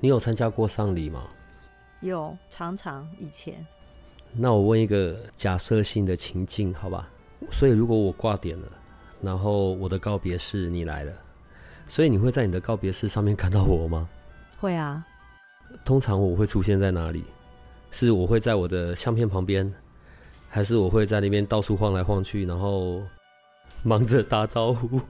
你有参加过丧礼吗？有，常常以前。那我问一个假设性的情境，好吧？所以如果我挂点了，然后我的告别式你来了，所以你会在你的告别式上面看到我吗？会啊。通常我会出现在哪里？是我会在我的相片旁边，还是我会在那边到处晃来晃去，然后忙着打招呼？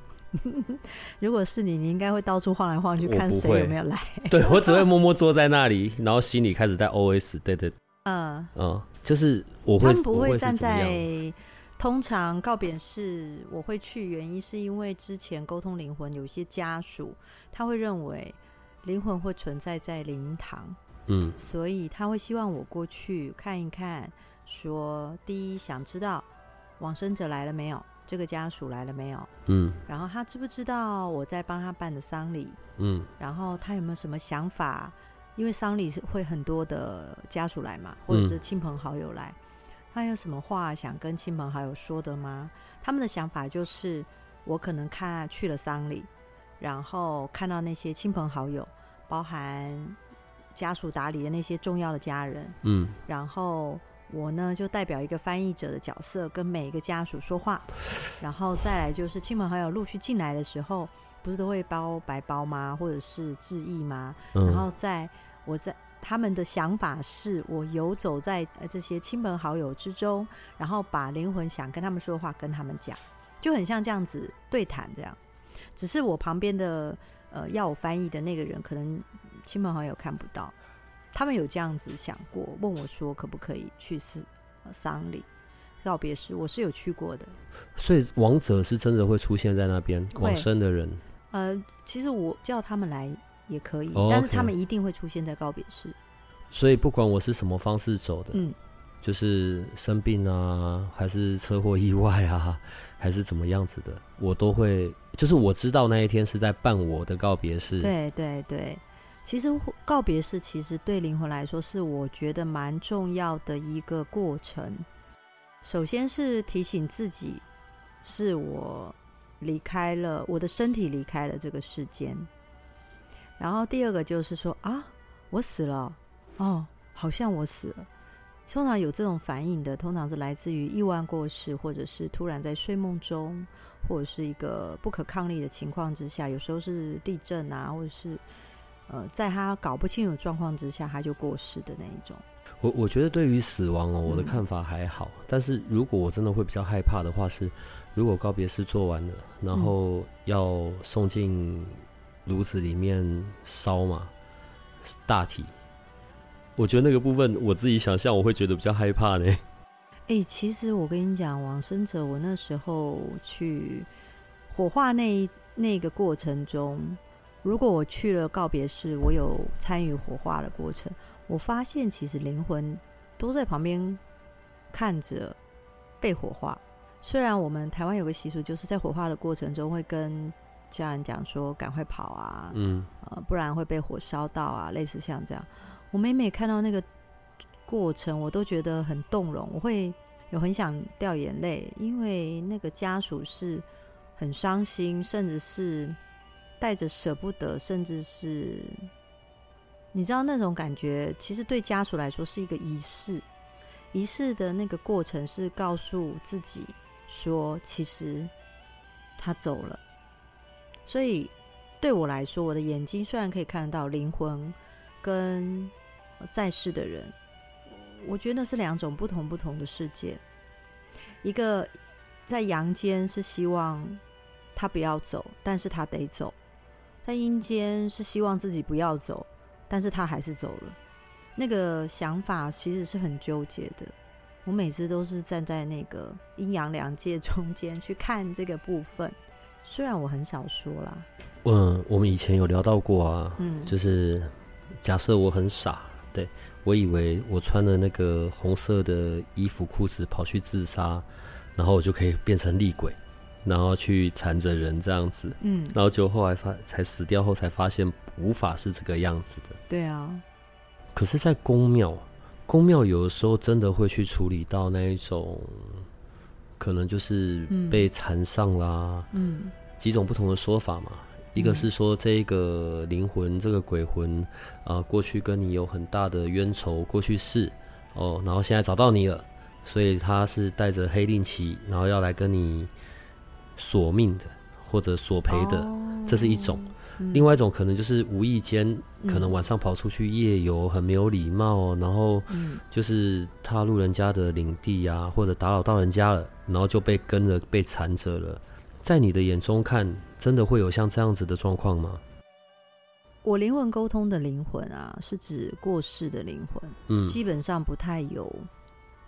如果是你，你应该会到处晃来晃去，看谁有没有来。对我只会默默坐在那里，然后心里开始在 OS。对对，嗯嗯，就是我会，他们不会站在。通常告别式我会去，原因是因为之前沟通灵魂，有一些家属他会认为灵魂会存在在灵堂，嗯，所以他会希望我过去看一看，说第一想知道往生者来了没有。这个家属来了没有？嗯，然后他知不知道我在帮他办的丧礼？嗯，然后他有没有什么想法？因为丧礼是会很多的家属来嘛，或者是亲朋好友来，他有什么话想跟亲朋好友说的吗？他们的想法就是，我可能看去了丧礼，然后看到那些亲朋好友，包含家属打理的那些重要的家人，嗯，然后。我呢，就代表一个翻译者的角色，跟每一个家属说话，然后再来就是亲朋好友陆续进来的时候，不是都会包白包吗？或者是致意吗？然后在我在他们的想法是，我游走在这些亲朋好友之中，然后把灵魂想跟他们说话跟他们讲，就很像这样子对谈这样。只是我旁边的呃要我翻译的那个人，可能亲朋好友看不到。他们有这样子想过，问我说可不可以去死丧礼告别式，我是有去过的。所以王者是真的会出现在那边，往生的人。呃，其实我叫他们来也可以，但是他们一定会出现在告别式。所以不管我是什么方式走的，嗯，就是生病啊，还是车祸意外啊，还是怎么样子的，我都会，就是我知道那一天是在办我的告别式。对对对。其实告别式其实对灵魂来说是我觉得蛮重要的一个过程。首先是提醒自己，是我离开了我的身体，离开了这个世间。然后第二个就是说啊，我死了哦，好像我死了。通常有这种反应的，通常是来自于意外过世，或者是突然在睡梦中，或者是一个不可抗力的情况之下，有时候是地震啊，或者是。呃，在他搞不清楚状况之下，他就过世的那一种。我我觉得对于死亡哦，我的看法还好。但是如果我真的会比较害怕的话，是如果告别式做完了，然后要送进炉子里面烧嘛，大体，我觉得那个部分我自己想象，我会觉得比较害怕呢。哎，其实我跟你讲，往生者，我那时候去火化那那个过程中。如果我去了告别式，我有参与火化的过程，我发现其实灵魂都在旁边看着被火化。虽然我们台湾有个习俗，就是在火化的过程中会跟家人讲说赶快跑啊，嗯，呃，不然会被火烧到啊，类似像这样。我每每看到那个过程，我都觉得很动容，我会有很想掉眼泪，因为那个家属是很伤心，甚至是。带着舍不得，甚至是你知道那种感觉，其实对家属来说是一个仪式。仪式的那个过程是告诉自己说，其实他走了。所以对我来说，我的眼睛虽然可以看到灵魂跟在世的人，我觉得是两种不同不同的世界。一个在阳间是希望他不要走，但是他得走。在阴间是希望自己不要走，但是他还是走了。那个想法其实是很纠结的。我每次都是站在那个阴阳两界 中间去看这个部分。虽然我很少说啦，嗯，我们以前有聊到过啊，嗯，就是假设我很傻，对我以为我穿了那个红色的衣服裤子跑去自杀，然后我就可以变成厉鬼，然后去缠着人这样子，嗯，然后就后来发才死掉后才发现无法是这个样子的。对啊，可是，在宫庙，宫庙有的时候真的会去处理到那一种，可能就是嗯。被缠上啦，嗯。几种不同的说法嘛。一个是说这个灵魂，这个鬼魂啊、过去跟你有很大的冤仇，过去式哦，然后现在找到你了，所以他是带着黑令旗，然后要来跟你索命的，或者索赔的，这是一种。嗯。另外一种可能就是无意间，可能嗯晚上跑出去夜游，很没有礼貌，然后嗯。就是踏入人家的领地啊，或者打扰到人家了，然后就被跟着被缠着了。在你的眼中看，真的会有像这样子的状况吗？我灵魂沟通的灵魂啊，是指过世的灵魂，嗯。基本上不太有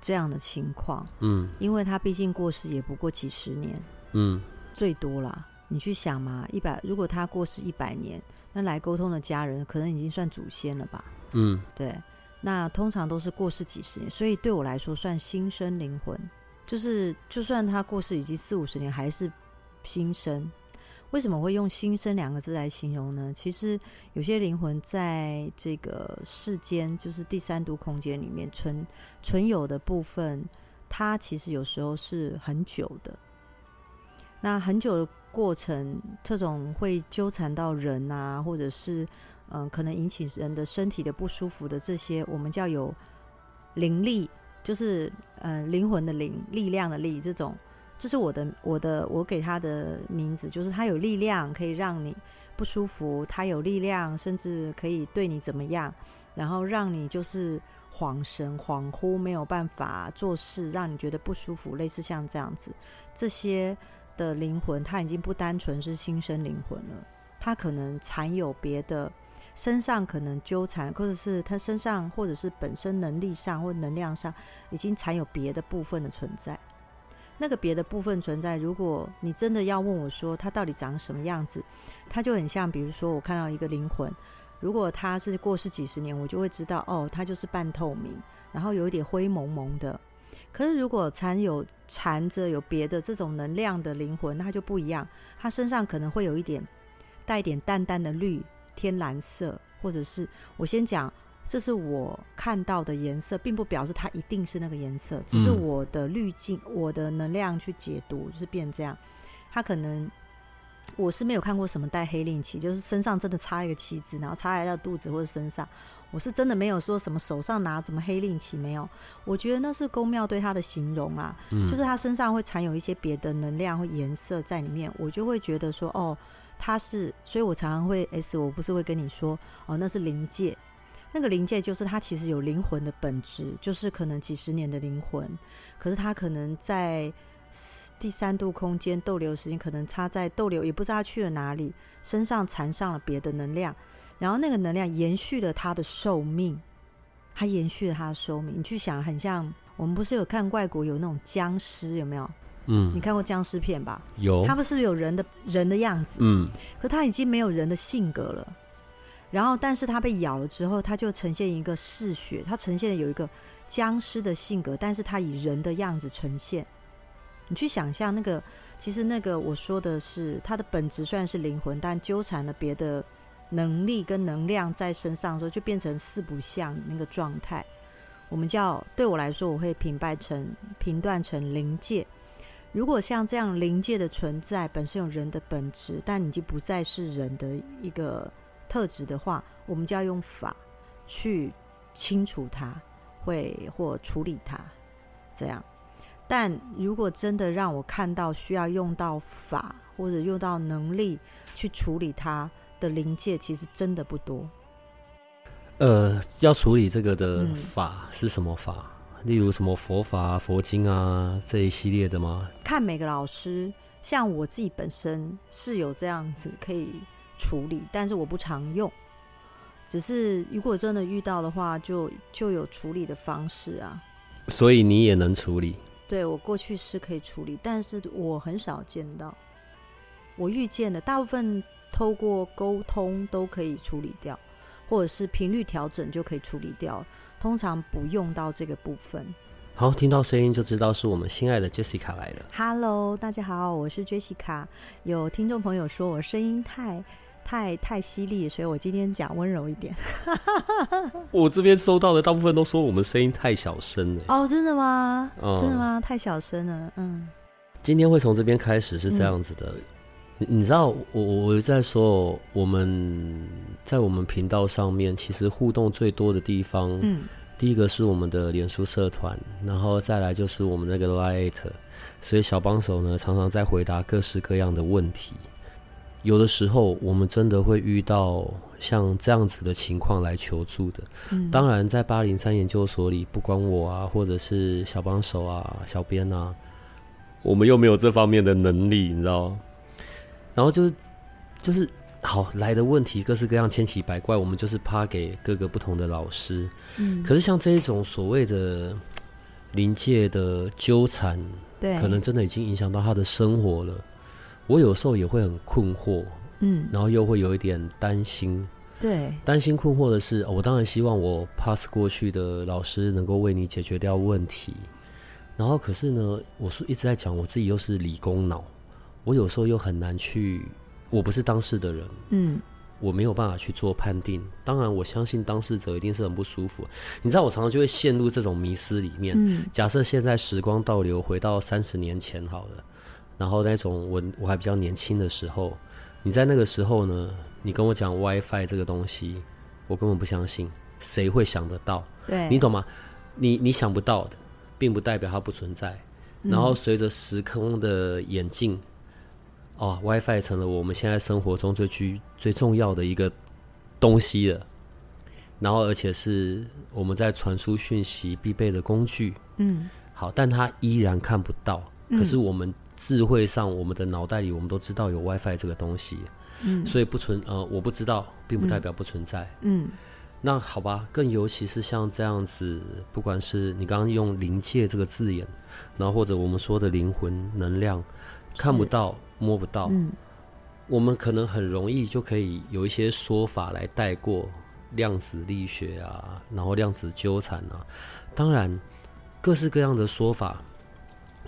这样的情况，嗯。因为他毕竟过世也不过几十年，嗯最多啦。你去想嘛，一百如果他过世一百年，那来沟通的家人可能已经算祖先了吧？嗯对，那通常都是过世几十年，所以对我来说算新生灵魂，就是就算他过世已经四五十年，还是新生。为什么会用“新生”两个字来形容呢？其实有些灵魂在这个世间，就是第三度空间里面存存有的部分，它其实有时候是很久的。那很久的过程，这种会纠缠到人啊，或者是嗯、可能引起人的身体的不舒服的这些，我们叫有灵力，就是嗯、灵魂的灵，力量的力，这种，这是我的我的我给他的名字，就是他有力量可以让你不舒服，他有力量甚至可以对你怎么样，然后让你就是恍神恍惚，没有办法做事，让你觉得不舒服，类似像这样子，这些的灵魂，他已经不单纯是新生灵魂了，他可能缠有别的。身上可能纠缠，或者是他身上，或者是本身能力上或能量上，已经缠有别的部分的存在。那个别的部分存在，如果你真的要问我说他到底长什么样子，他就很像，比如说我看到一个灵魂，如果他是过世几十年，我就会知道哦，他就是半透明，然后有一点灰蒙蒙的。可是如果缠有缠着有别的这种能量的灵魂，那它就不一样，它身上可能会有一点带一点淡淡的绿。天蓝色，或者是我先讲，这是我看到的颜色，并不表示它一定是那个颜色，只是嗯我的滤镜、我的能量去解读，就是变这样。它可能我是没有看过什么带黑令旗，就是身上真的插一个旗子，然后插在到肚子或者身上。我是真的没有说什么手上拿什么黑令旗，没有。我觉得那是宫庙对他的形容啦，嗯，就是他身上会缠有一些别的能量或颜色在里面，我就会觉得说，哦，他是，所以我常常会 S，我不是会跟你说，哦，那是灵界，那个灵界就是他其实有灵魂的本质，就是可能几十年的灵魂，可是他可能在第三度空间逗留时间，可能他在逗留，也不知道他去了哪里，身上缠上了别的能量，然后那个能量延续了他的寿命，他延续了他的寿命，你去想，很像。我们不是有看外国有那种僵尸有没有？嗯你看过僵尸片吧？有他不是有人的人的样子，嗯可他已经没有人的性格了。然后，但是他被咬了之后，他就呈现一个嗜血，他呈现了有一个僵尸的性格，但是他以人的样子呈现。你去想象那个，其实那个我说的是他的本质虽然是灵魂，但纠缠了别的能力跟能量在身上的时候，就变成四不像那个状态。我们叫对我来说，我会评判成评断成灵界。如果像这样灵界的存在本身有人的本质，但你就不再是人的一个特质的话，我们就要用法去清除它，会或处理它，这样。但如果真的让我看到需要用到法或者用到能力去处理它的灵界，其实真的不多。呃，要处理这个的嗯法是什么法？例如什么佛法、啊、佛经啊这一系列的吗？看每个老师，像我自己本身是有这样子可以处理，但是我不常用。只是如果真的遇到的话，就就有处理的方式啊。所以你也能处理。对我过去是可以处理，但是我很少见到。我遇见的大部分透过沟通都可以处理掉，或者是频率调整就可以处理掉，通常不用到这个部分。好，听到声音就知道是我们心爱的 Jessica 来了。Hello，大家好，我是 Jessica。有听众朋友说我声音太太太犀利，所以我今天讲温柔一点。我这边收到的大部分都说我们声音太小声了。哦，真的吗？哦真的吗？太小声了。嗯今天会从这边开始是这样子的，你你知道，我我我在说我们在我们频道上面，其实互动最多的地方，嗯第一个是我们的脸书社团，然后再来就是我们那个 Lite，所以小帮手呢常常在回答各式各样的问题。有的时候我们真的会遇到像这样子的情况来求助的。嗯，当然，在八零三研究所里，不管我啊，或者是小帮手啊、小编啊，我们又没有这方面的能力，你知道？然后就是就是好来的问题各式各样千奇百怪，我们就是趴给各个不同的老师。嗯，可是像这一种所谓的临界的纠缠，对，可能真的已经影响到他的生活了。我有时候也会很困惑，嗯，然后又会有一点担心。对，担心困惑的是，哦我当然希望我 pass 过去的老师能够为你解决掉问题。然后，可是呢，我是一直在讲我自己又是理工脑，我有时候又很难去，我不是当事的人，嗯我没有办法去做判定。当然，我相信当事者一定是很不舒服。你知道，我常常就会陷入这种迷思里面。嗯假设现在时光倒流回到三十年前好了，然后那种我我还比较年轻的时候，你在那个时候呢，你跟我讲 WiFi 这个东西，我根本不相信，谁会想得到？对，你懂吗？你你想不到的，并不代表它不存在。然后随着时空的演进，哦，WiFi 成了我们现在生活中最居最重要的一个东西了。然后，而且是我们在传输讯息必备的工具。嗯好，但它依然看不到。嗯可是我们智慧上，我们的脑袋里，我们都知道有 WiFi 这个东西，嗯。所以不存呃，我不知道，并不代表不存在。嗯。那好吧，更尤其是像这样子，不管是你刚刚用“灵界”这个字眼，然后或者我们说的灵魂能量，看不到、摸不到，嗯。我们可能很容易就可以有一些说法来带过量子力学啊，然后量子纠缠啊，当然各式各样的说法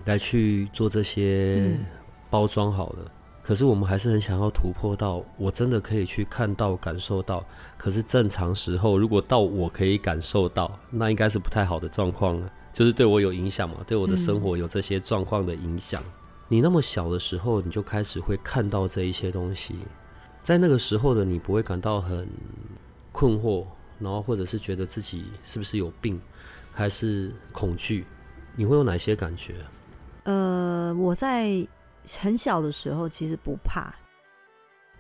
来去做这些嗯包装好了。可是我们还是很想要突破到，我真的可以去看到、感受到。可是正常时候，如果到我可以感受到，那应该是不太好的状况了，就是对我有影响嘛，对我的生活有这些状况的影响。你那么小的时候，你就开始会看到这一些东西，在那个时候的你不会感到很困惑，然后或者是觉得自己是不是有病，还是恐惧？你会有哪些感觉？呃，我在很小的时候其实不怕，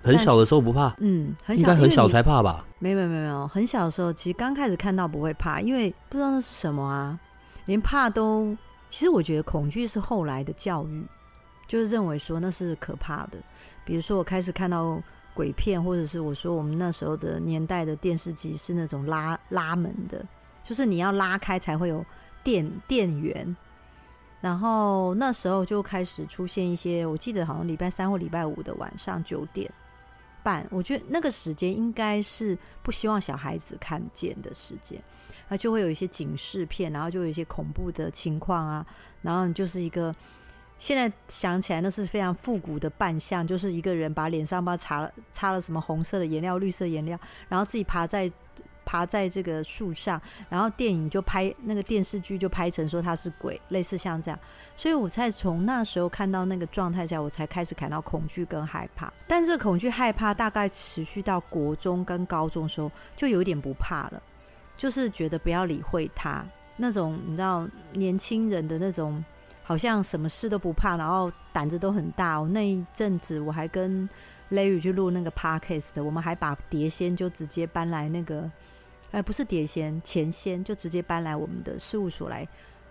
很小的时候不怕，嗯，很应小，该很小才怕吧？没有没有没有没有，很小的时候，其实刚开始看到不会怕，因为不知道那是什么啊，连怕都。其实我觉得恐惧是后来的教育，就是认为说那是可怕的。比如说我开始看到鬼片，或者是我说我们那时候的年代的电视机是那种拉拉门的，就是你要拉开才会有电电源。然后那时候就开始出现一些，我记得好像礼拜三或礼拜五的晚上九点半，我觉得那个时间应该是不希望小孩子看见的时间，那就会有一些警示片，然后就有一些恐怖的情况啊，然后你就是一个。现在想起来，那是非常复古的扮相，就是一个人把脸上把擦了擦了什么红色的颜料、绿色颜料，然后自己爬在爬在这个树上，然后电影就拍那个电视剧就拍成说他是鬼，类似像这样。所以我才从那时候看到那个状态下，我才开始感到恐惧跟害怕。但是恐惧害怕大概持续到国中跟高中的时候，就有点不怕了，就是觉得不要理会他那种，你知道年轻人的那种。好像什么事都不怕，然后胆子都很大。我那一阵子我还跟雷雨去录那个 podcast 的，我们还把碟仙就直接搬来那个，哎，不是碟仙，前仙就直接搬来我们的事务所来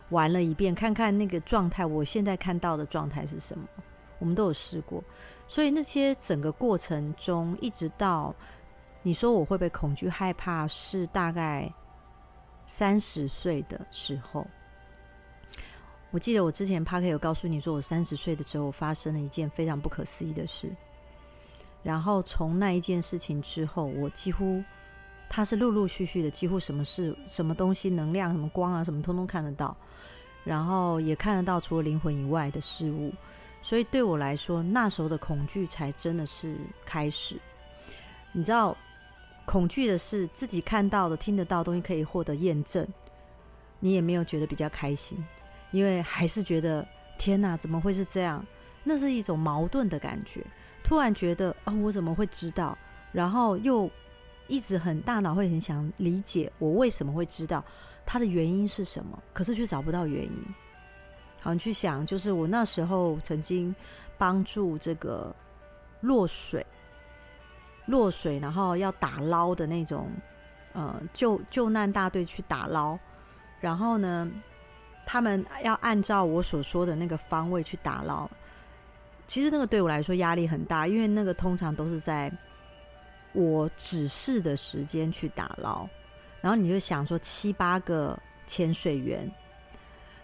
玩了一遍，看看那个状态。我现在看到的状态是什么？我们都有试过，所以那些整个过程中，一直到你说我会被恐惧害怕，是大概三十岁的时候。我记得我之前 p a r k 有告诉你说，我三十岁的时候发生了一件非常不可思议的事，然后从那一件事情之后，我几乎它是陆陆续续的，几乎什么事、什么东西、能量、什么光啊，什么通通看得到，然后也看得到除了灵魂以外的事物。所以对我来说，那时候的恐惧才真的是开始。你知道，恐惧的是自己看到的、听得到的东西可以获得验证，你也没有觉得比较开心，因为还是觉得天哪，怎么会是这样？那是一种矛盾的感觉。突然觉得啊，我怎么会知道？然后又一直很大脑会很想理解我为什么会知道它的原因是什么，可是却找不到原因。好，你去想，就是我那时候曾经帮助这个落水、落水，然后要打捞的那种呃救救难大队去打捞，然后呢，他们要按照我所说的那个方位去打捞。其实那个对我来说压力很大，因为那个通常都是在我指示的时间去打捞，然后你就想说七八个潜水员，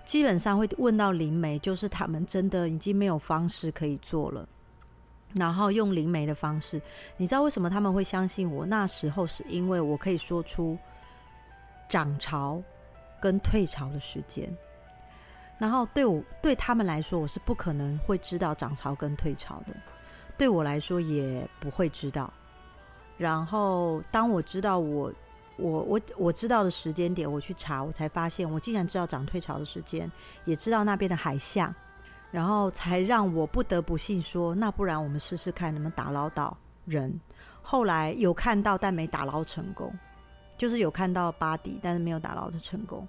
基本上会问到灵媒，就是他们真的已经没有方式可以做了，然后用灵媒的方式，你知道为什么他们会相信我？那时候是因为我可以说出涨潮跟退潮的时间。然后对我对他们来说，我是不可能会知道涨潮跟退潮的，对我来说也不会知道。然后当我知道我我我我知道的时间点，我去查，我才发现我竟然知道涨退潮的时间，也知道那边的海象，然后才让我不得不信说，那不然我们试试看能不能打捞到人。后来有看到，但没打捞成功，就是有看到巴底，但是没有打捞的成功。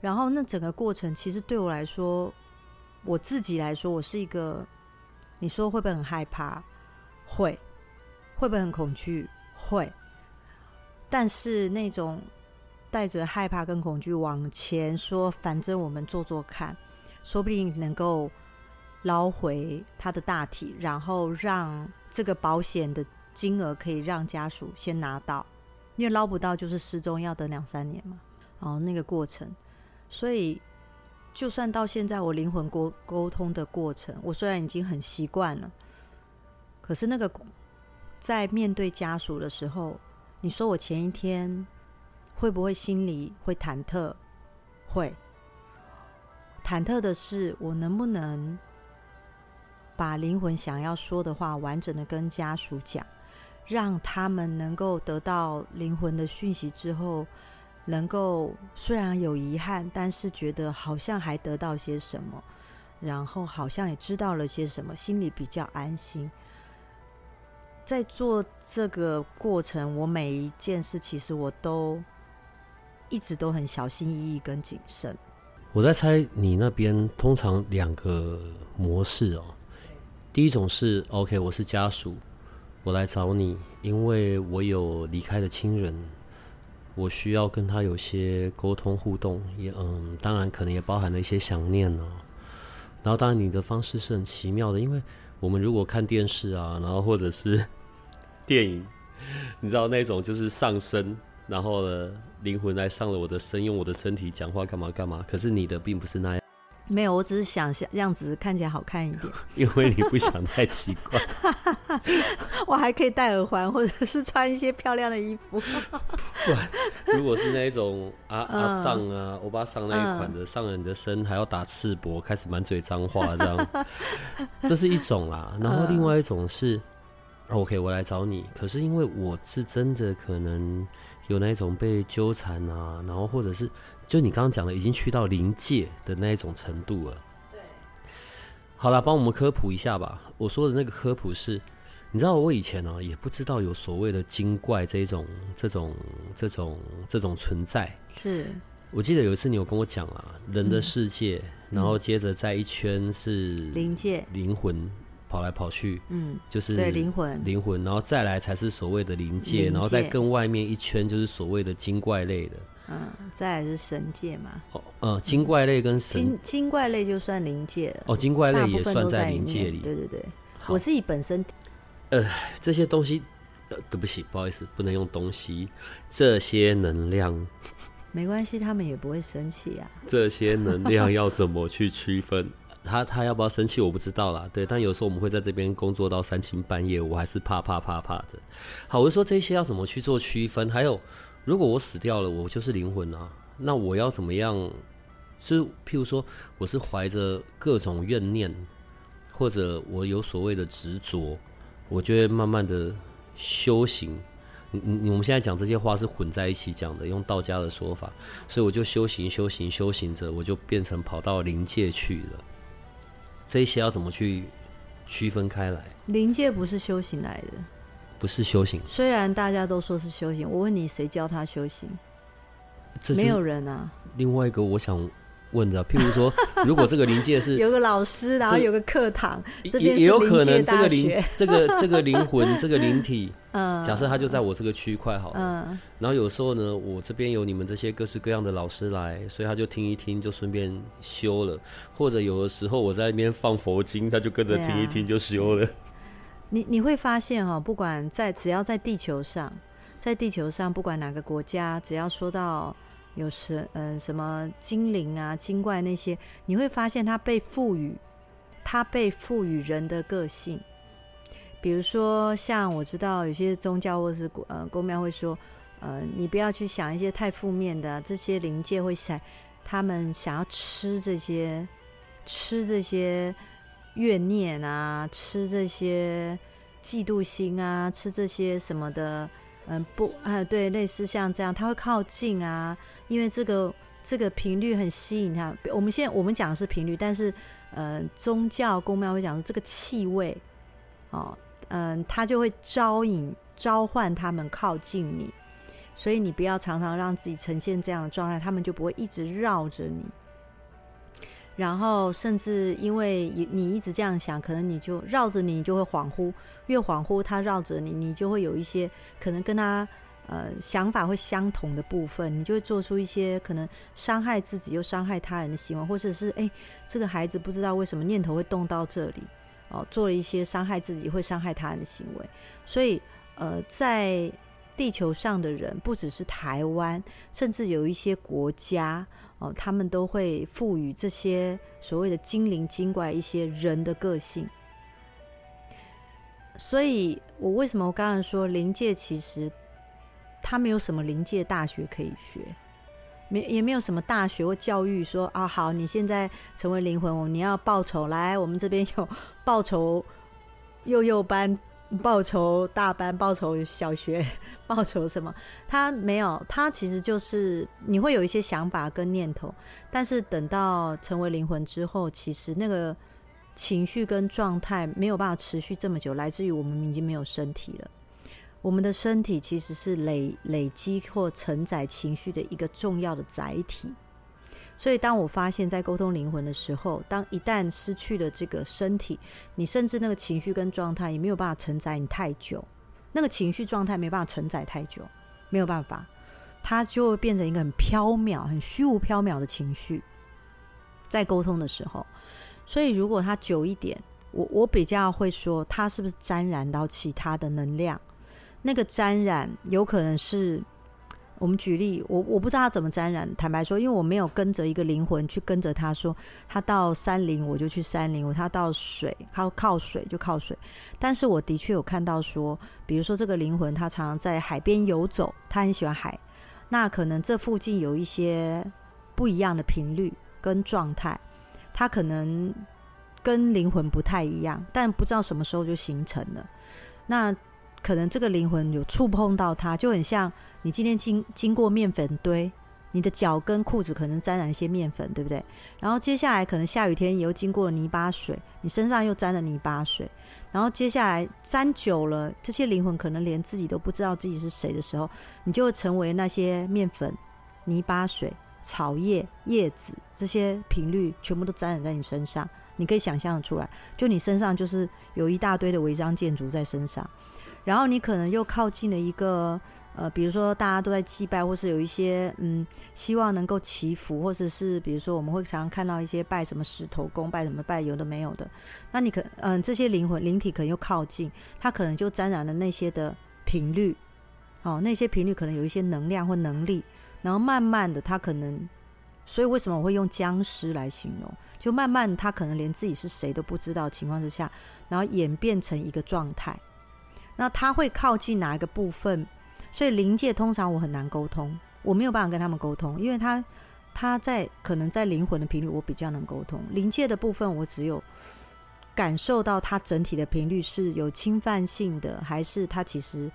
然后那整个过程，其实对我来说，我自己来说，我是一个，你说会不会很害怕？会，会不会很恐惧？会。但是那种带着害怕跟恐惧往前说，反正我们做做看，说不定能够捞回他的大体，然后让这个保险的金额可以让家属先拿到，因为捞不到就是失踪，要等两三年嘛。哦，那个过程。所以，就算到现在，我灵魂沟沟通的过程，我虽然已经很习惯了，可是那个在面对家属的时候，你说我前一天会不会心里会忐忑？会，忐忑的是我能不能把灵魂想要说的话完整的跟家属讲，让他们能够得到灵魂的讯息之后。能够虽然有遗憾，但是觉得好像还得到些什么，然后好像也知道了些什么，心里比较安心。在做这个过程，我每一件事其实我都一直都很小心翼翼跟谨慎。我在猜你那边通常两个模式哦，第一种是 OK，我是家属，我来找你，因为我有离开的亲人。我需要跟他有些沟通互动，也嗯，当然可能也包含了一些想念哦。然后当然你的方式是很奇妙的，因为我们如果看电视啊，然后或者是 电影，你知道那种就是上身，然后呢灵魂来上了我的身，用我的身体讲话干嘛干嘛。可是你的并不是那样。没有，我只是想样子看起来好看一点。因为你不想太奇怪。我还可以戴耳环，或者是穿一些漂亮的衣服。如果是那一种阿阿上啊，欧巴桑那一款的，上了你的身还要打赤膊，开始满嘴脏话这样，这是一种啦。然后另外一种是，OK，我来找你，可是因为我是真的可能有那种被纠缠啊，然后或者是。就你刚刚讲的，已经去到临界的那一种程度了。对，好了，帮我们科普一下吧。我说的那个科普是，你知道我以前呢也不知道有所谓的精怪这种、这种、这种、这种存在。是我记得有一次你有跟我讲啊，人的世界，然后接着在一圈是临界灵魂跑来跑去，嗯，就是对灵魂灵魂，然后再来才是所谓的灵界，然后再更外面一圈就是所谓的精怪类的。嗯，再来是神界嘛？哦，嗯，精怪类跟神精精怪类就算灵界了。哦，精怪类也算在灵界里。对对对，我自己本身，呃，这些东西，呃，对不起，不好意思，不能用东西，这些能量，没关系，他们也不会生气啊。这些能量要怎么去区分？他他要不要生气我不知道啦，对，但有时候我们会在这边工作到三更半夜，我还是怕怕怕怕的。好，我就说这些要怎么去做区分？还有，如果我死掉了，我就是灵魂啊，那我要怎么样？是譬如说，我是怀着各种怨念，或者我有所谓的执着，我就会慢慢的修行。你你我们现在讲这些话是混在一起讲的，用道家的说法，所以我就修行修行修行着，我就变成跑到灵界去了。这些要怎么去区分开来？灵界不是修行来的，不是修行。虽然大家都说是修行，我问你，谁教他修行？没有人啊。另外一个，我想。问的，譬如说，如果这个灵界是 有个老师，然后有个课堂，这边也有可能这个灵这个这个灵魂 这个灵体，嗯，假设他就在我这个区块好了，嗯，然后有时候呢，我这边有你们这些各式各样的老师来，所以他就听一听，就顺便修了，或者有的时候我在那边放佛经，他就跟着听一听就修了。你你会发现哈，不管在只要在地球上，在地球上，不管哪个国家，只要说到。有时，嗯，什么精灵啊、精怪那些，你会发现它被赋予，它被赋予人的个性。比如说，像我知道有些宗教或是呃公庙会说，呃，你不要去想一些太负面的，这些灵界会想，他们想要吃这些，吃这些怨念啊，吃这些嫉妒心啊，吃这些什么的，嗯，不，啊，对，类似像这样，他会靠近啊。因为这个这个频率很吸引他。我们现在我们讲的是频率，但是呃，宗教公庙会讲说这个气味，哦，嗯，它就会招引召唤他们靠近你，所以你不要常常让自己呈现这样的状态，他们就不会一直绕着你。然后甚至因为你一直这样想，可能你就绕着你，你就会恍惚，越恍惚，他绕着你，你就会有一些可能跟他。呃，想法会相同的部分，你就会做出一些可能伤害自己又伤害他人的行为，或者是哎，这个孩子不知道为什么念头会动到这里，哦，做了一些伤害自己会伤害他人的行为。所以，呃，在地球上的人，不只是台湾，甚至有一些国家，哦，他们都会赋予这些所谓的精灵精怪一些人的个性。所以我为什么我刚刚说灵界其实。他没有什么临界大学可以学，没也没有什么大学或教育说啊，好，你现在成为灵魂，你要报仇，来，我们这边有报仇幼幼班、报仇大班、报仇小学、报仇什么？他没有，他其实就是你会有一些想法跟念头，但是等到成为灵魂之后，其实那个情绪跟状态没有办法持续这么久，来自于我们已经没有身体了。我们的身体其实是累累积或承载情绪的一个重要的载体，所以当我发现，在沟通灵魂的时候，当一旦失去了这个身体，你甚至那个情绪跟状态也没有办法承载你太久，那个情绪状态没办法承载太久，没有办法，它就会变成一个很飘渺、很虚无缥缈的情绪，在沟通的时候，所以如果它久一点，我我比较会说，它是不是沾染到其他的能量？那个沾染有可能是，我们举例，我我不知道他怎么沾染。坦白说，因为我没有跟着一个灵魂去跟着他说，他到山林我就去山林，我他到水靠靠水就靠水。但是我的确有看到说，比如说这个灵魂他常常在海边游走，他很喜欢海，那可能这附近有一些不一样的频率跟状态，他可能跟灵魂不太一样，但不知道什么时候就形成了。那可能这个灵魂有触碰到它，就很像你今天经经过面粉堆，你的脚跟裤子可能沾染一些面粉，对不对？然后接下来可能下雨天又经过了泥巴水，你身上又沾了泥巴水，然后接下来沾久了，这些灵魂可能连自己都不知道自己是谁的时候，你就会成为那些面粉、泥巴水、草叶、叶子这些频率全部都沾染在你身上，你可以想象的出来，就你身上就是有一大堆的违章建筑在身上。然后你可能又靠近了一个，呃，比如说大家都在祭拜，或是有一些嗯，希望能够祈福，或者是比如说我们会常常看到一些拜什么石头公，拜什么拜有的没有的。那你可嗯，这些灵魂灵体可能又靠近，它可能就沾染了那些的频率，哦，那些频率可能有一些能量或能力，然后慢慢的它可能所以为什么我会用僵尸来形容？就慢慢他可能连自己是谁都不知道情况之下，然后演变成一个状态。那他会靠近哪一个部分？所以灵界通常我很难沟通，我没有办法跟他们沟通，因为他他在可能在灵魂的频率我比较能沟通，灵界的部分我只有感受到它整体的频率是有侵犯性的，还是他其实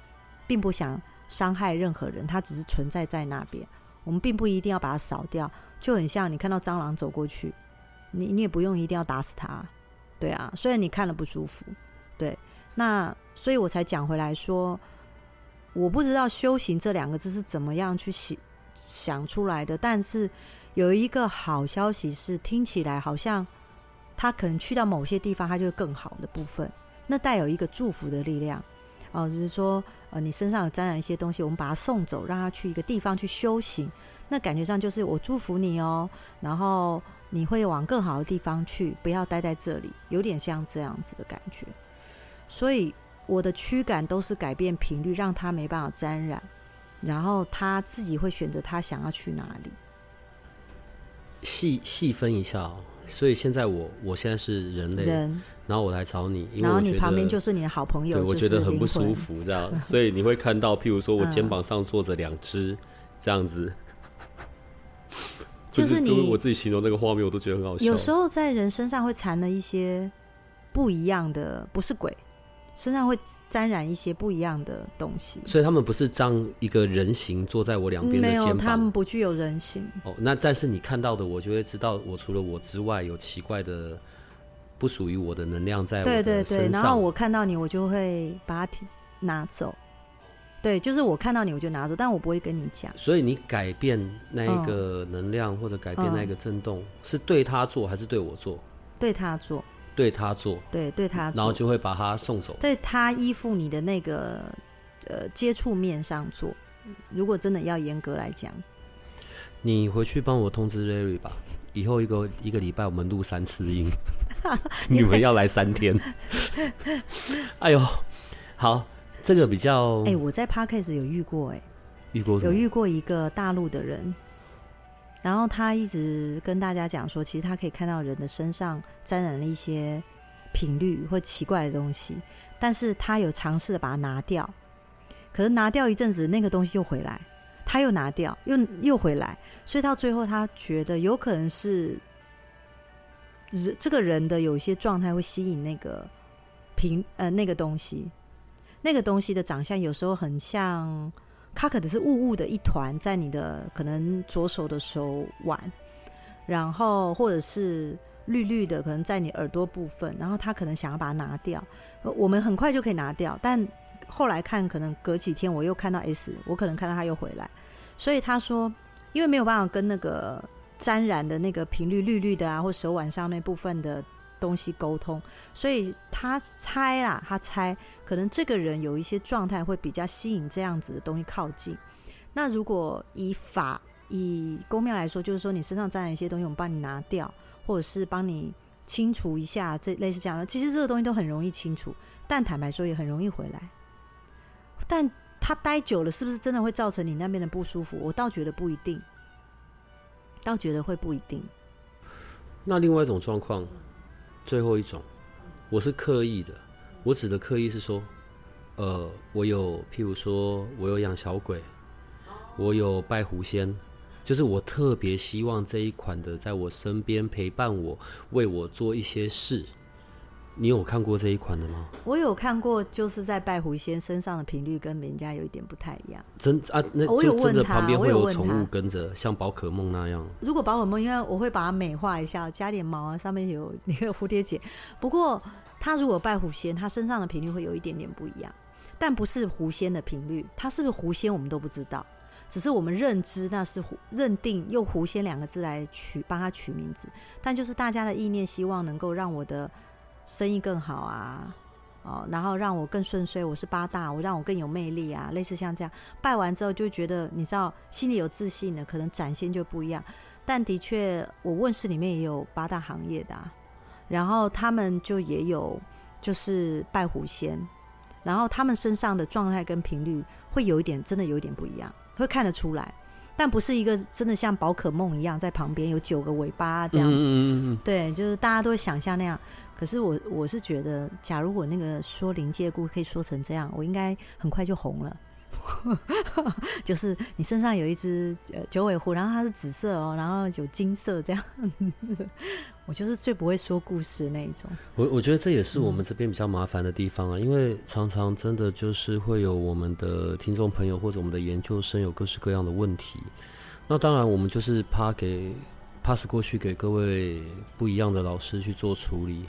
并不想伤害任何人，他只是存在在那边。我们并不一定要把它扫掉，就很像你看到蟑螂走过去，你你也不用一定要打死它，对啊。虽然你看了不舒服，对，那所以我才讲回来说，我不知道修行这两个字是怎么样去想出来的，但是有一个好消息是，听起来好像他可能去到某些地方，他就更好的部分，那带有一个祝福的力量。哦，就是说，呃，你身上有沾染一些东西，我们把它送走，让他去一个地方去修行。那感觉上就是我祝福你哦，然后你会往更好的地方去，不要待在这里，有点像这样子的感觉。所以我的驱赶都是改变频率，让他没办法沾染，然后他自己会选择他想要去哪里。细细分一下哦，所以现在我我现在是人类。人。然后我来找你，然后你旁边就是你的好朋友，对我觉得很不舒服，这样，所以你会看到，譬如说我肩膀上坐着两只这样子，就是你我自己形容那个画面，我都觉得很好笑。有时候在人身上会缠了一些不一样的，不是鬼身上会沾染一些不一样的东西，所以他们不是张一个人形坐在我两边的肩膀，他们不具有人形。哦，那但是你看到的，我就会知道，我除了我之外，有奇怪的。不属于我的能量在我对对对，然后我看到你，我就会把它拿走。对，就是我看到你，我就拿走，但我不会跟你讲。所以你改变那一个能量，或者改变那个震动，是对他做还是对我做？对他做。对他做。对对他。然后就会把他送走。在他依附你的那个呃接触面上做。如果真的要严格来讲，你回去帮我通知 Larry 吧。以后一个一个礼拜我们录三次音，你们要来三天。哎呦，好，这个比较……哎，我在 Parkes 有遇过，哎，遇过有遇过一个大陆的人，然后他一直跟大家讲说，其实他可以看到人的身上沾染了一些频率或奇怪的东西，但是他有尝试的把它拿掉，可是拿掉一阵子，那个东西又回来。他又拿掉，又又回来，所以到最后，他觉得有可能是这个人的有一些状态会吸引那个平呃那个东西，那个东西的长相有时候很像，它可能是雾雾的一团在你的可能左手的手腕，然后或者是绿绿的，可能在你耳朵部分，然后他可能想要把它拿掉，我们很快就可以拿掉，但。后来看，可能隔几天我又看到 S，我可能看到他又回来，所以他说，因为没有办法跟那个沾染的那个频率绿绿的啊，或手腕上那部分的东西沟通，所以他猜啦，他猜可能这个人有一些状态会比较吸引这样子的东西靠近。那如果以法以公庙来说，就是说你身上沾染一些东西，我们帮你拿掉，或者是帮你清除一下，这类似这样的，其实这个东西都很容易清除，但坦白说也很容易回来。但他待久了，是不是真的会造成你那边的不舒服？我倒觉得不一定，倒觉得会不一定。那另外一种状况，最后一种，我是刻意的。我指的刻意是说，呃，我有譬如说，我有养小鬼，我有拜狐仙，就是我特别希望这一款的在我身边陪伴我，为我做一些事。你有看过这一款的吗？我有看过，就是在拜狐仙身上的频率跟人家有一点不太一样。真啊，那就真的旁边会有宠物跟着，像宝可梦那样。如果宝可梦，因为我会把它美化一下，加点毛啊，上面有那个蝴蝶结。不过他如果拜狐仙，他身上的频率会有一点点不一样，但不是狐仙的频率。他是不是狐仙，我们都不知道，只是我们认知那是狐，认定用狐仙两个字来取帮他取名字。但就是大家的意念，希望能够让我的。生意更好啊，哦，然后让我更顺遂。我是八大，我让我更有魅力啊，类似像这样拜完之后就觉得，你知道心里有自信的，可能展现就不一样。但的确，我问世里面也有八大行业的，啊然后他们就也有就是拜狐仙，然后他们身上的状态跟频率会有一点，真的有一点不一样，会看得出来。但不是一个真的像宝可梦一样在旁边有九个尾巴这样子。嗯嗯嗯对，就是大家都会想象那样。可是我我是觉得，假如我那个说灵界故事可以说成这样，我应该很快就红了。就是你身上有一只呃九尾狐，然后它是紫色哦，然后有金色这样。我就是最不会说故事那一种。我我觉得这也是我们这边比较麻烦的地方啊，因为常常真的就是会有我们的听众朋友或者我们的研究生有各式各样的问题。那当然，我们就是怕给 pass 过去给各位不一样的老师去做处理。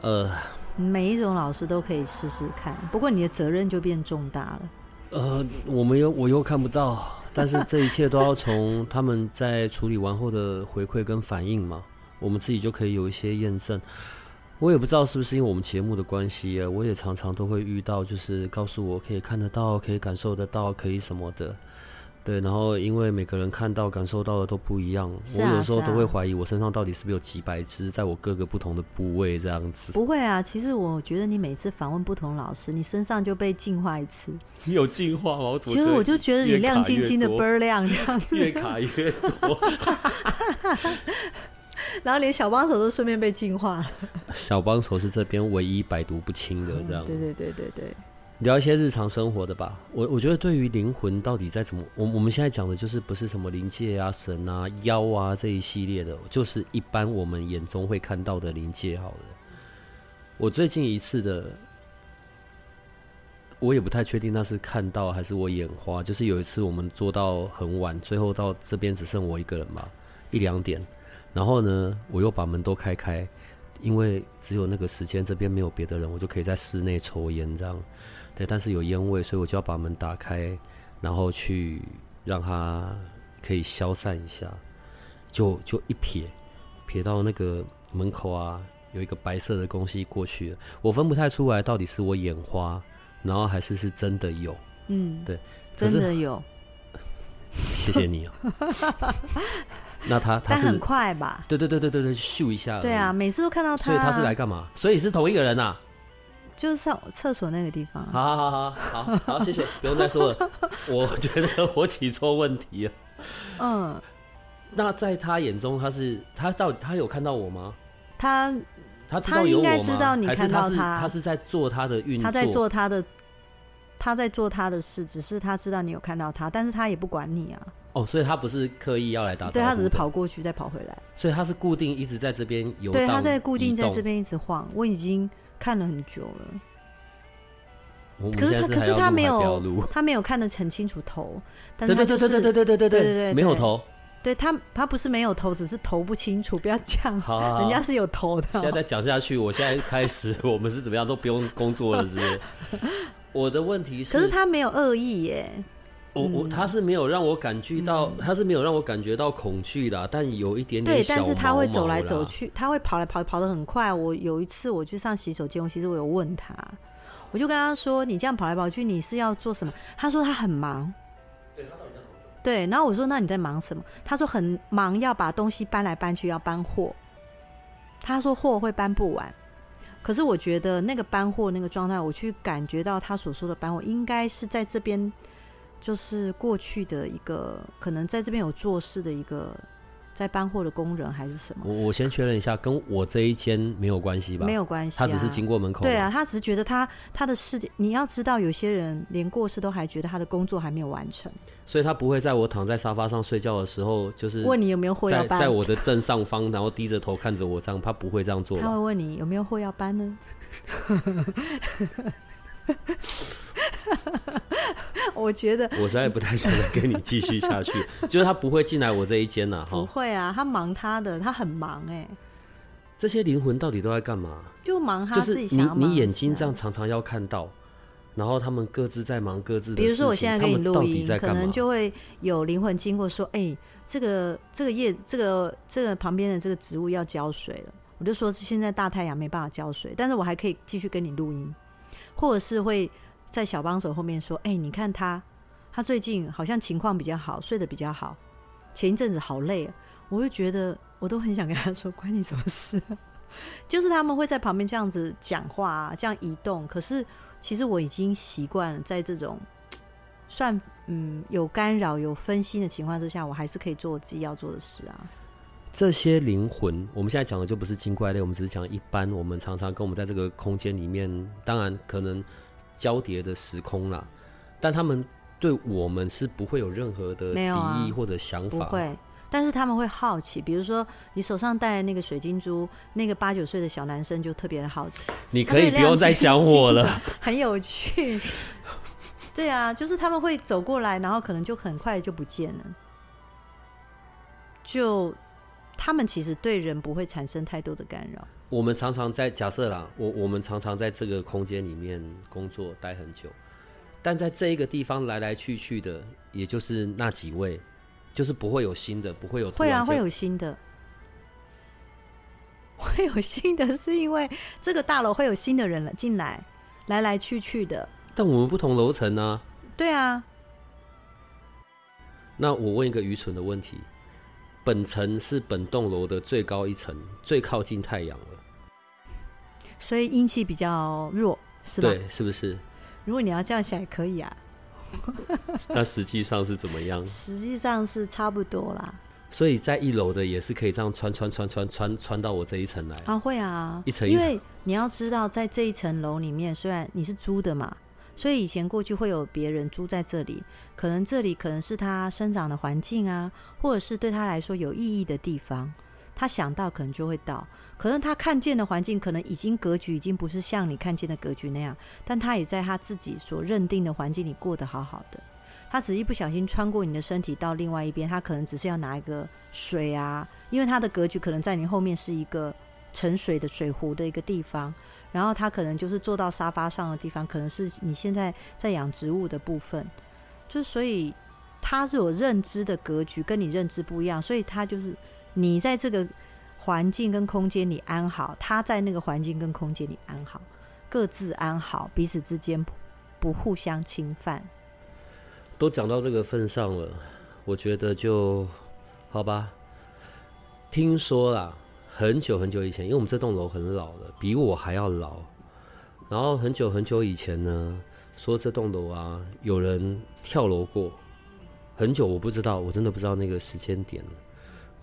呃每一种老师都可以试试看，不过你的责任就变重大了。呃，我们又我又看不到，但是这一切都要从他们在处理完后的回馈跟反应嘛，我们自己就可以有一些验证。我也不知道是不是因为我们节目的关系，我也常常都会遇到，就是告诉我可以看得到、可以感受得到、可以什么的。对，然后因为每个人看到、感受到的都不一样，啊我有时候都会怀疑我身上到底是不是有几百只，在我各个不同的部位这样子。不会啊，其实我觉得你每次访问不同老师，你身上就被净化一次。你有净化吗？我怎其实我就觉得你亮晶晶的倍多儿亮这样子，越卡越多。然后连小帮手都顺便被净化了。小帮手是这边唯一百毒不侵的，这样对对对对对，聊一些日常生活的吧。我我觉得对于灵魂到底在怎么，我我们现在讲的就是不是什么灵界啊、神啊、妖啊这一系列的，就是一般我们眼中会看到的灵界好了。我最近一次的，我也不太确定那是看到还是我眼花，就是有一次我们做到很晚，最后到这边只剩我一个人吧，一两点，然后呢，我又把门都开开，因为只有那个时间这边没有别的人，我就可以在室内抽烟这样。对，但是有烟味，所以我就要把门打开，然后去让它可以消散一下。就就一瞥，瞥到那个门口啊，有一个白色的东西过去了，我分不太出来到底是我眼花，然后还是是真的有。嗯，对，真的有，谢谢你啊。那他他但很快吧？对对对对对对，咻一下。对啊，，每次都看到他，所以他是来干嘛？所以是同一个人呐、就是上厕所那个地方啊。好好好好好好，谢谢，不用再说了。我觉得我起错问题了。嗯，那在他眼中，他是他到底他有看到我吗？他他他应？该知道你看到他是他他是在做他的运作？他在做他的，他在做他的事，只是他知道你有看到他，但是他也不管你啊。哦，所以他不是刻意要来打对他只是跑过去再跑回来。所以他是固定一直在这边游，对，他在固定在这。边一直晃，我已经看了很久了。可是他可是他没有 他没有看得很清楚头，但对是他就是对对对对对对对对对没有头。对他他不是没有头，只是头不清楚，不要这样，好好好，人家是有头的哦、现在再讲下去，我现在开始，我们是怎么样都不用工作了，是不是？我的问题是，可是他没有恶意耶，我我他是没有让我感觉到，他是没有让我感觉到恐惧的，但有一点点对，但是他会走来。走去，他会跑来跑跑得很快。我有一次我去上洗手间，我其实我有问他，我就跟他说：“你这样跑来跑去，你是要做什么？”他说他很忙。对他到底在忙什么对，然后我说：“那你在忙什么？”他说很忙，要把东西搬来搬去，要搬货。他说货会搬不完，可是我觉得那个搬货那个状态，我去感觉到他所说的搬货，应该是在这边，就是过去的一个可能在这边有做事的一个在搬货的工人还是什么，我我先确认一下，跟我这一间没有关系吧？没有关系、啊，他只是经过门口。对啊，，他只是觉得他他的世界，你要知道，有些人连过世都还觉得他的工作还没有完成，所以他不会在我躺在沙发上睡觉的时候，就是问你有没有货要搬，在在我的正上方，然后低着头看着我这样，他不会这样做。他会问你有没有货要搬呢？我觉得我实在不太想再跟你继续下去，就是他不会进来我这一间呐，不哈。会啊，他忙他的，他很忙哎、这些灵魂到底都在干嘛？就忙他就是你自己想要忙你眼睛这样常常要看到，然后他们各自在忙各自的比如说，我现在给你录音，可能就会有灵魂经过说：“哎、这个这个叶，这个这个旁边的这个植物要浇水了。”我就说现在大太阳没办法浇水，但是我还可以继续跟你录音，或者是会在小帮手后面说：“哎、你看他，他最近好像情况比较好，睡得比较好，前一阵子好累啊。”我会觉得我都很想跟他说：“关你什么事？”就是他们会在旁边这样子讲话、啊，这样移动，可是其实我已经习惯了在这种算嗯有干扰、有分心的情况之下，我还是可以做我自己要做的事啊。这些灵魂，我们现在讲的就不是精怪类，我们只是讲一般我们常常跟我们在这个空间里面，当然可能交叠的时空啦，但他们对我们是不会有任何的敌意或者想法。不会，但是他们会好奇，比如说你手上戴的那个水晶珠，那个八九岁的小男生就特别的好奇，你可以不用再讲我了。很有趣。对啊，就是他们会走过来，然后可能就很快就不见了。就他们其实对人不会产生太多的干扰。我们常常在假设啦，我我们常常在这个空间里面工作待很久，但在这一个地方来来去去的，也就是那几位，就是不会有新的，不会有突会啊，然会有新的，会有新的，是因为这个大楼会有新的人了进来，来来去去的。但我们不同楼层呢、对啊，那我问一个愚蠢的问题：本层是本栋楼的最高一层，最靠近太阳了，所以阴气比较弱，是吧？对，是不是？如果你要这样想也可以啊，那实际上是怎么样？实际上是差不多啦。所以在一楼的也是可以这样穿穿穿穿穿穿到我这一层来。啊，会啊，一层一层因为你要知道，在这一层楼里面，虽然你是租的嘛，所以以前过去会有别人住在这里，可能这里可能是他生长的环境啊，或者是对他来说有意义的地方，他想到可能就会到。可能他看见的环境，可能已经格局已经不是像你看见的格局那样，但他也在他自己所认定的环境里过得好好的。他只一不小心穿过你的身体到另外一边，他可能只是要拿一个水啊，因为他的格局可能在你后面是一个盛水的水壶的一个地方，然后他可能就是坐到沙发上的地方，可能是你现在在养植物的部分，就是所以他是有认知的格局跟你认知不一样，所以他就是你在这个环境跟空间里安好，他在那个环境跟空间里安好，各自安好，彼此之间不不互相侵犯。都讲到这个份上了，我觉得就好吧。听说啦，很久很久以前，因为我们这栋楼很老了，比我还要老。然后很久很久以前呢，说这栋楼啊，有人跳楼过。很久我不知道，我真的不知道那个时间点。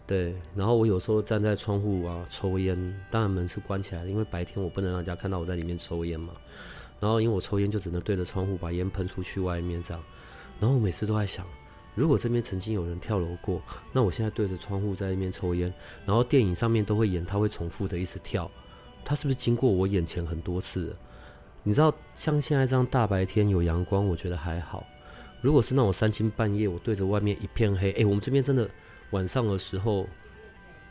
对，然后我有时候站在窗户啊抽烟，当然门是关起来的，因为白天我不能让人家看到我在里面抽烟嘛。然后因为我抽烟就只能对着窗户把烟喷出去外面这样。然后我每次都在想，如果这边曾经有人跳楼过，那我现在对着窗户在那边抽烟，然后电影上面都会演他会重复的一直跳，他是不是经过我眼前很多次？你知道，像现在这样大白天有阳光，我觉得还好。如果是那种三更半夜，我对着外面一片黑，诶，我们这边真的晚上的时候，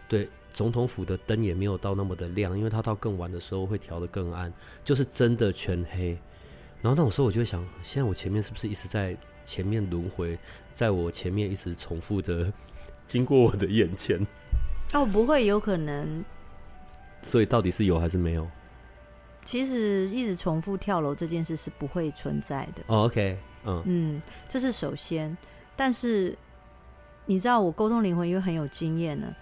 对总统府的灯也没有到那么的亮，因为它到更晚的时候会调得更暗，就是真的全黑。然后那种时候我就会想，现在我前面是不是一直在前面轮回，在我前面一直重复的 经过我的眼前？哦，不会，有可能，所以到底是有还是没有？其实一直重复跳楼这件事是不会存在的。哦，OK，嗯，嗯，这是首先。但是你知道，我沟通灵魂因为很有经验呢，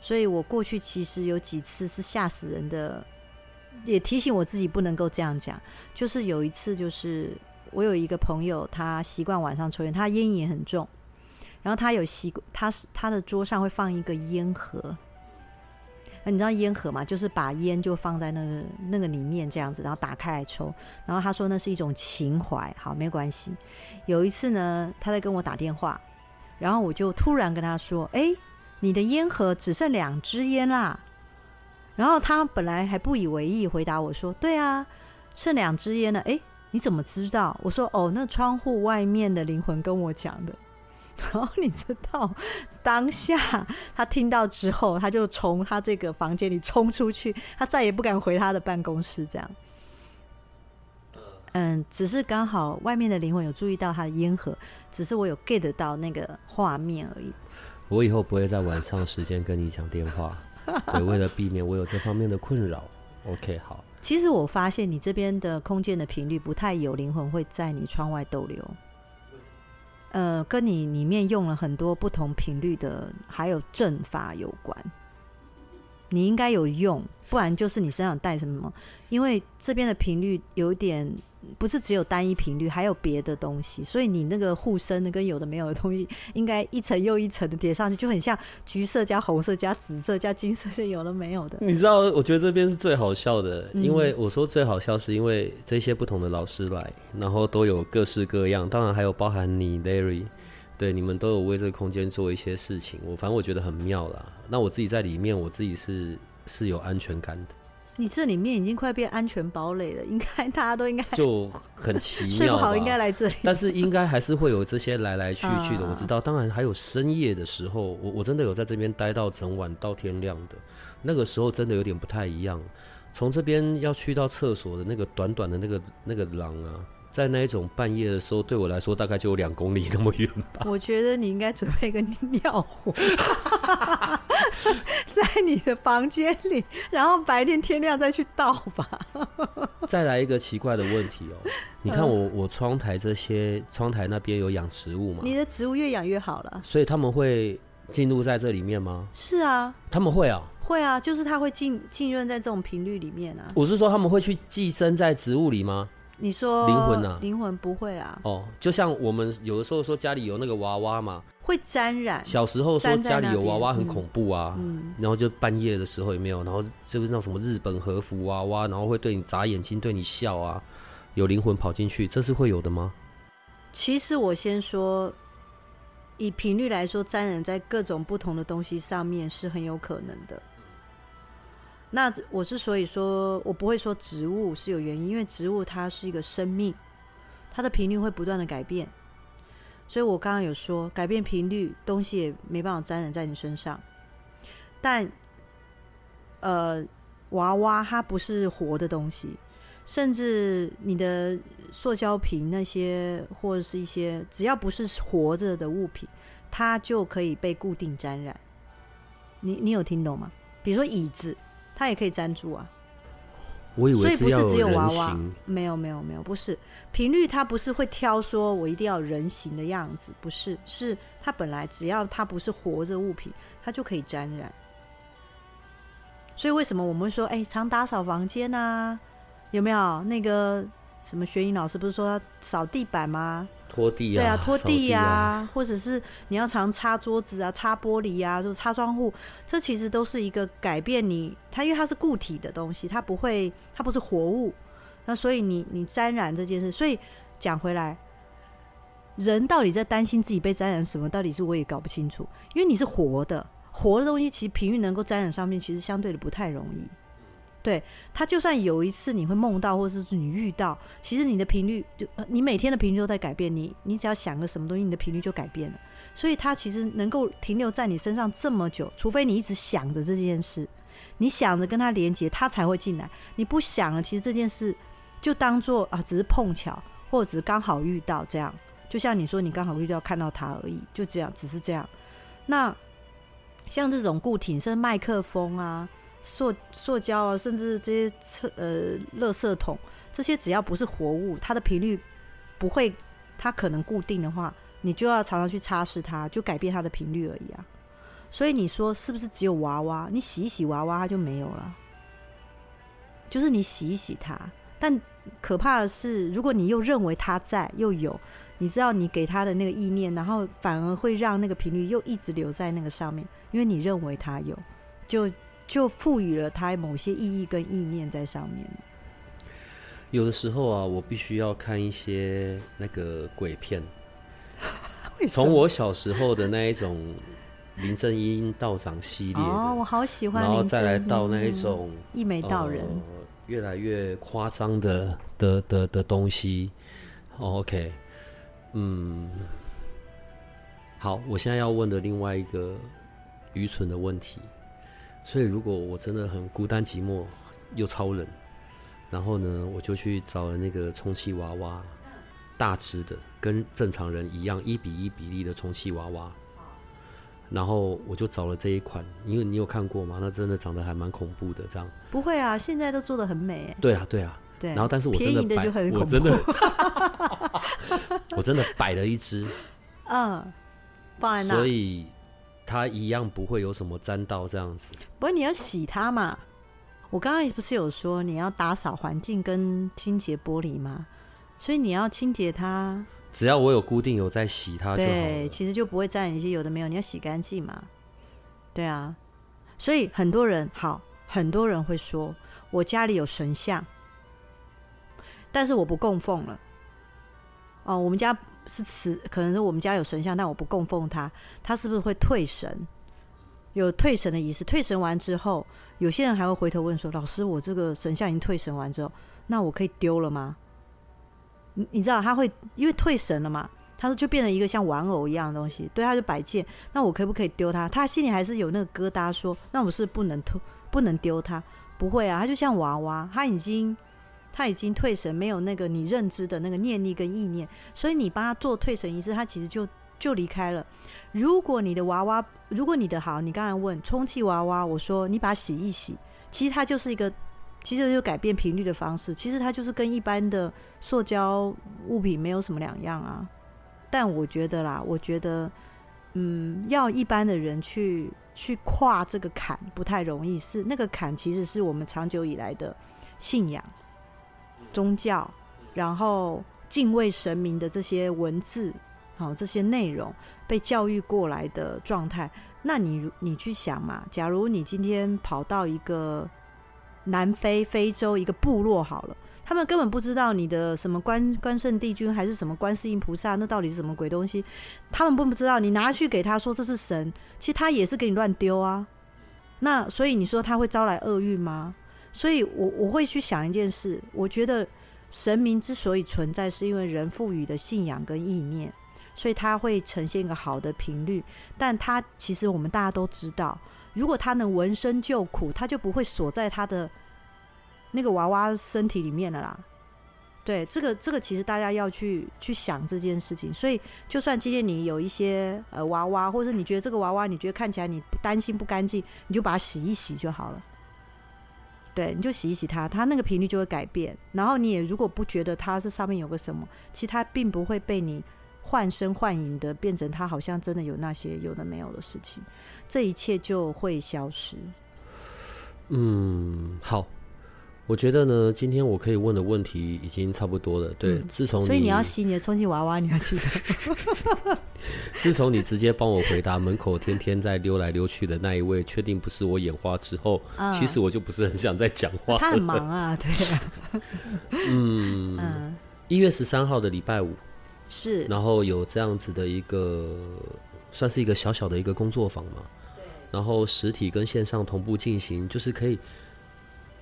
所以我过去其实有几次是吓死人的，也提醒我自己不能够这样讲。就是有一次，就是我有一个朋友，他习惯晚上抽烟，他烟瘾很重，然后他有习惯，他是他的桌上会放一个烟盒。那你知道烟盒嘛？就是把烟就放在那个那个里面这样子，然后打开来抽。然后他说那是一种情怀，好，没关系。有一次呢，他在跟我打电话，然后我就突然跟他说：“哎，你的烟盒只剩两支烟啦。”然后他本来还不以为意，回答我说：“对啊，剩两支烟了。”哎，你怎么知道？我说：“哦，那窗户外面的灵魂跟我讲的。”然后你知道，当下他听到之后，他就从他这个房间里冲出去，他再也不敢回他的办公室。这样，嗯，只是刚好外面的灵魂有注意到他的烟盒，只是我有 get 到那个画面而已。我以后不会在晚上时间跟你讲电话，对，为了避免我有这方面的困扰。OK，好。其实我发现你这边的空间的频率不太有灵魂会在你窗外逗留。呃，跟你里面用了很多不同频率的，还有阵法有关。你应该有用，不然就是你身上带什么。因为这边的频率有点不是只有单一频率，还有别的东西，所以你那个护身的跟有的没有的东西，应该一层又一层的叠上去，就很像橘色加红色加紫色加金色，是有的没有的。你知道，我觉得这边是最好笑的，嗯因为我说最好笑，是因为这些不同的老师来，然后都有各式各样，当然还有包含你 Larry，对，你们都有为这个空间做一些事情，我反正我觉得很妙啦。那我自己在里面，我自己是是有安全感的，你这里面已经快变安全堡垒了，应该大家都应该就很奇睡不。好，应该来这里。但是应该还是会有这些来来去去的，啊我知道。当然还有深夜的时候，我我真的有在这边待到整晚到天亮的，那个时候真的有点不太一样。从这边要去到厕所的那个短短的那个那个廊啊，在那一种半夜的时候，对我来说大概就有两公里那么远吧。我觉得你应该准备个尿壶，在你的房间里，然后白天天亮再去倒吧。再来一个奇怪的问题哦，你看我我窗台这些窗台那边有养植物吗，你的植物越养越好了。所以他们会进入在这里面吗？是啊，他们会啊。会啊，就是它会浸浸润在这种频率里面啊。我是说他们会去寄生在植物里吗？你说灵魂啊灵魂不会啦，哦，就像我们有的时候说家里有那个娃娃嘛，会沾染。小时候说家里有娃娃很嗯恐怖啊，嗯，然后就半夜的时候有没有？然后就是那种什么日本和服娃娃，然后会对你眨眼睛，对你笑啊，有灵魂跑进去，这是会有的吗？其实我先说，以频率来说，沾染在各种不同的东西上面是很有可能的。那我之所以说我不会说植物是有原因，因为植物它是一个生命，它的频率会不断的改变。所以我刚刚有说，改变频率，东西也没办法沾染在你身上。但，呃，娃娃它不是活的东西，甚至你的塑胶瓶那些，或者是一些只要不是活着的物品，它就可以被固定沾染。你你有听懂吗？比如说椅子，它也可以粘住啊。我以为所以不是只有娃娃，没有没有没有，不是频率，它不是会挑说我一定要人形的样子，不是，是它本来只要它不是活着物品，它就可以沾染。所以为什么我们会说，哎、常打扫房间啊？有没有那个什么学英老师不是说要扫地板吗？拖地对啊，拖扫地呀、啊，或者是你要常擦桌子啊、擦玻璃啊、就擦窗户，这其实都是一个改变你它，因为它是固体的东西，它不会，它不是活物，那所以你你沾染这件事，所以讲回来，人到底在担心自己被沾染什么？到底是我也搞不清楚，因为你是活的，活的东西其实频率能够沾染上面，其实相对的不太容易。对它，就算有一次你会梦到，或者是你遇到，其实你的频率就、你每天的频率都在改变。你你只要想个什么东西，你的频率就改变了。所以它其实能够停留在你身上这么久，除非你一直想着这件事，你想着跟它连接，它才会进来。你不想了，其实这件事就当做啊，只是碰巧，或者只是刚好遇到这样。就像你说，你刚好遇到看到它而已，就这样，只是这样。那像这种固体，甚至麦克风啊、塑塑胶啊，甚至这些车呃垃圾桶，这些只要不是活物，它的频率不会，它可能固定的话，你就要常常去擦拭它，就改变它的频率而已啊。所以你说是不是只有娃娃？你洗一洗娃娃，它就没有了。就是你洗一洗它，但可怕的是，如果你又认为它在，又有，你知道你给它的那个意念，然后反而会让那个频率又一直留在那个上面，因为你认为它有，就就赋予了它某些意义跟意念在上面。有的时候啊，我必须要看一些那个鬼片，从我小时候的那一种林正英道长系列，哦，我好喜欢然后再来到那一英种一眉道人，呃越来越夸张的的的的东西。哦 OK，嗯，好，我现在要问的另外一个愚蠢的问题，所以如果我真的很孤单寂寞又超冷，然后呢，我就去找了那个充气娃娃，大只的，跟正常人一样一比一比例的充气娃娃。然后我就找了这一款，因为你有看过吗？那真的长得还蛮恐怖的，这样。不会啊，现在都做的很美，对啊，对啊。对。然后，但是我真的摆，我真的 我真的摆了一只，嗯，放在那，所以它一样不会有什么沾到这样子。不过你要洗它嘛。我刚刚不是有说你要打扫环境跟清洁玻璃吗？所以你要清洁它，只要我有固定有在洗它就好对，了。其实就不会沾一些有的没有，你要洗干净嘛。对啊，所以很多人好，很多人会说我家里有神像，但是我不供奉了。哦，我们家是慈，可能是我们家有神像，但我不供奉它，他是不是会退神？有退神的仪式，退神完之后，有些人还会回头问说：“老师，我这个神像已经退神完之后，那我可以丢了吗？”你你知道他会因为退神了嘛？他说就变成一个像玩偶一样的东西，对，他就摆件。那我可不可以丢它？他心里还是有那个疙瘩，说那我是不能退，不能丢它。不会啊，他就像娃娃，他已经他已经退神，没有那个你认知的那个念力跟意念，所以你帮他做退神仪式，他其实就就离开了。如果你的娃娃，如果你的好，你刚才问充气娃娃，我说你把它洗一洗，其实它就是一个，其实就改变频率的方式，其实它就是跟一般的塑胶物品没有什么两样啊。但我觉得啦，我觉得，嗯，要一般的人去去跨这个坎不太容易，是那个坎其实是我们长久以来的信仰、宗教，然后敬畏神明的这些文字，好、这些内容被教育过来的状态。那你你去想嘛，假如你今天跑到一个南非、非洲一个部落好了。他们根本不知道你的什么关关圣帝君还是什么观世音菩萨，那到底是什么鬼东西？他们并不知道，你拿去给他说这是神，其实他也是给你乱丢啊。那所以你说他会招来厄运吗？所以我我会去想一件事，我觉得神明之所以存在，是因为人赋予的信仰跟意念，所以它会呈现一个好的频率。但它其实我们大家都知道，如果他能闻声救苦，他就不会锁在他的。那个娃娃身体里面了啦，对，这个这个其实大家要去去想这件事情。所以，就算今天你有一些呃娃娃，或者你觉得这个娃娃你觉得看起来你担心不干净，你就把它洗一洗就好了。对，你就洗一洗它，它那个频率就会改变。然后你也如果不觉得它是上面有个什么，其实它并不会被你幻声幻影的变成它好像真的有那些有的没有的事情，这一切就会消失。嗯，好。我觉得呢，今天我可以问的问题已经差不多了。对，嗯自从所以你要洗你的充气娃娃，你要记得。自从你直接帮我回答门口天天在溜来溜去的那一位，确定不是我眼花之后，嗯其实我就不是很想再讲话。他很忙啊，对啊，嗯，嗯，一月十三号的礼拜五，是，然后有这样子的一个，算是一个小小的一个工作坊嘛。然后实体跟线上同步进行，就是可以。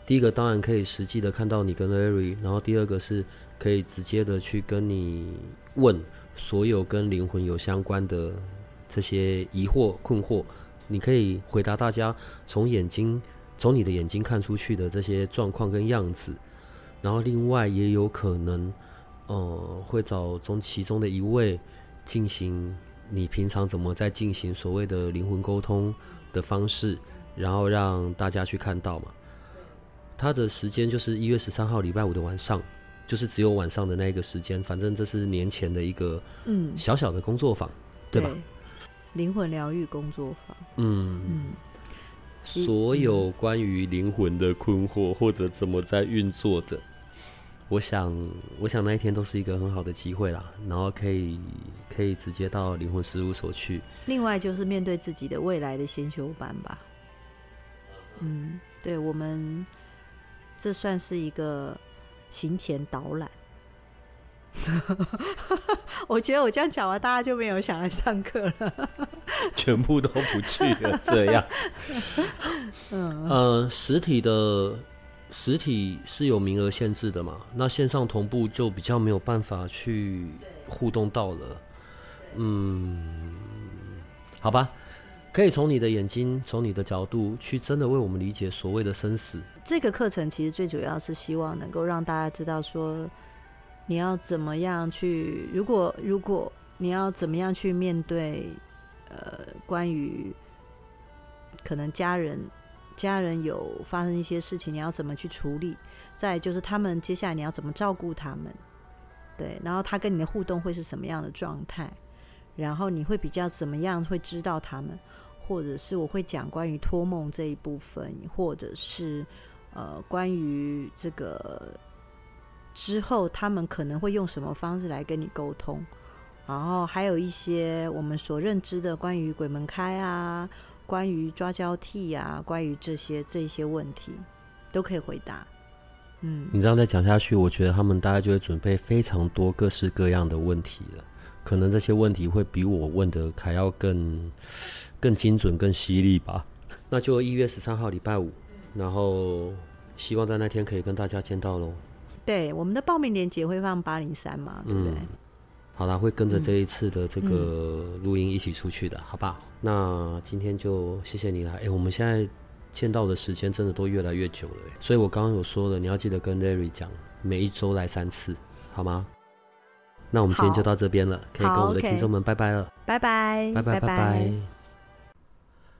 第一个当然可以实际的看到你跟 Larry，然后第二个是可以直接的去跟你问所有跟灵魂有相关的这些疑惑困惑，你可以回答大家从眼睛从你的眼睛看出去的这些状况跟样子，然后另外也有可能，呃，会找中其中的一位进行你平常怎么在进行所谓的灵魂沟通的方式，然后让大家去看到嘛。它的时间就是一月十三号礼拜五的晚上，就是只有晚上的那个时间。反正这是年前的一个嗯，小小的工作坊，对吧？灵魂疗愈工作坊，嗯，嗯，所有关于灵魂的困惑或者怎么在运作的，我想，我想那一天都是一个很好的机会啦。然后可以可以直接到灵魂事务所去。另外就是面对自己的未来的先修班吧。嗯，对我们这算是一个行前导览。我觉得我这样讲完，大家就没有想来上课了。全部都不去了，这样。嗯，呃，实体的实体是有名额限制的嘛，那线上同步就比较没有办法去互动到了。嗯，好吧，可以从你的眼睛，从你的角度去真的为我们理解所谓的生死。这个课程其实最主要是希望能够让大家知道说，你要怎么样去，如果如果你要怎么样去面对，呃，关于可能家人家人有发生一些事情，你要怎么去处理？再就是他们接下来你要怎么照顾他们，对，然后他跟你的互动会是什么样的状态？然后你会比较怎么样会知道他们，或者是我会讲关于托梦这一部分，或者是呃关于这个之后他们可能会用什么方式来跟你沟通，然后还有一些我们所认知的关于鬼门开啊，关于抓交替啊，关于这些这些问题都可以回答。嗯，你这样再讲下去，我觉得他们大概就会准备非常多各式各样的问题了。可能这些问题会比我问的还要更更精准、更犀利吧。那就一月十三号礼拜五，然后希望在那天可以跟大家见到喽。对，我们的报名链接会放八零三嘛，对不对？好啦，会跟着这一次的这个录音一起出去的，好吧？那今天就谢谢你了。哎，我们现在见到的时间真的都越来越久了，所以我刚刚有说了，你要记得跟 Larry 讲，每一周来三次，好吗？那我们今天就到这边了，可以跟我们的听众们拜拜了，拜拜，拜拜，拜拜。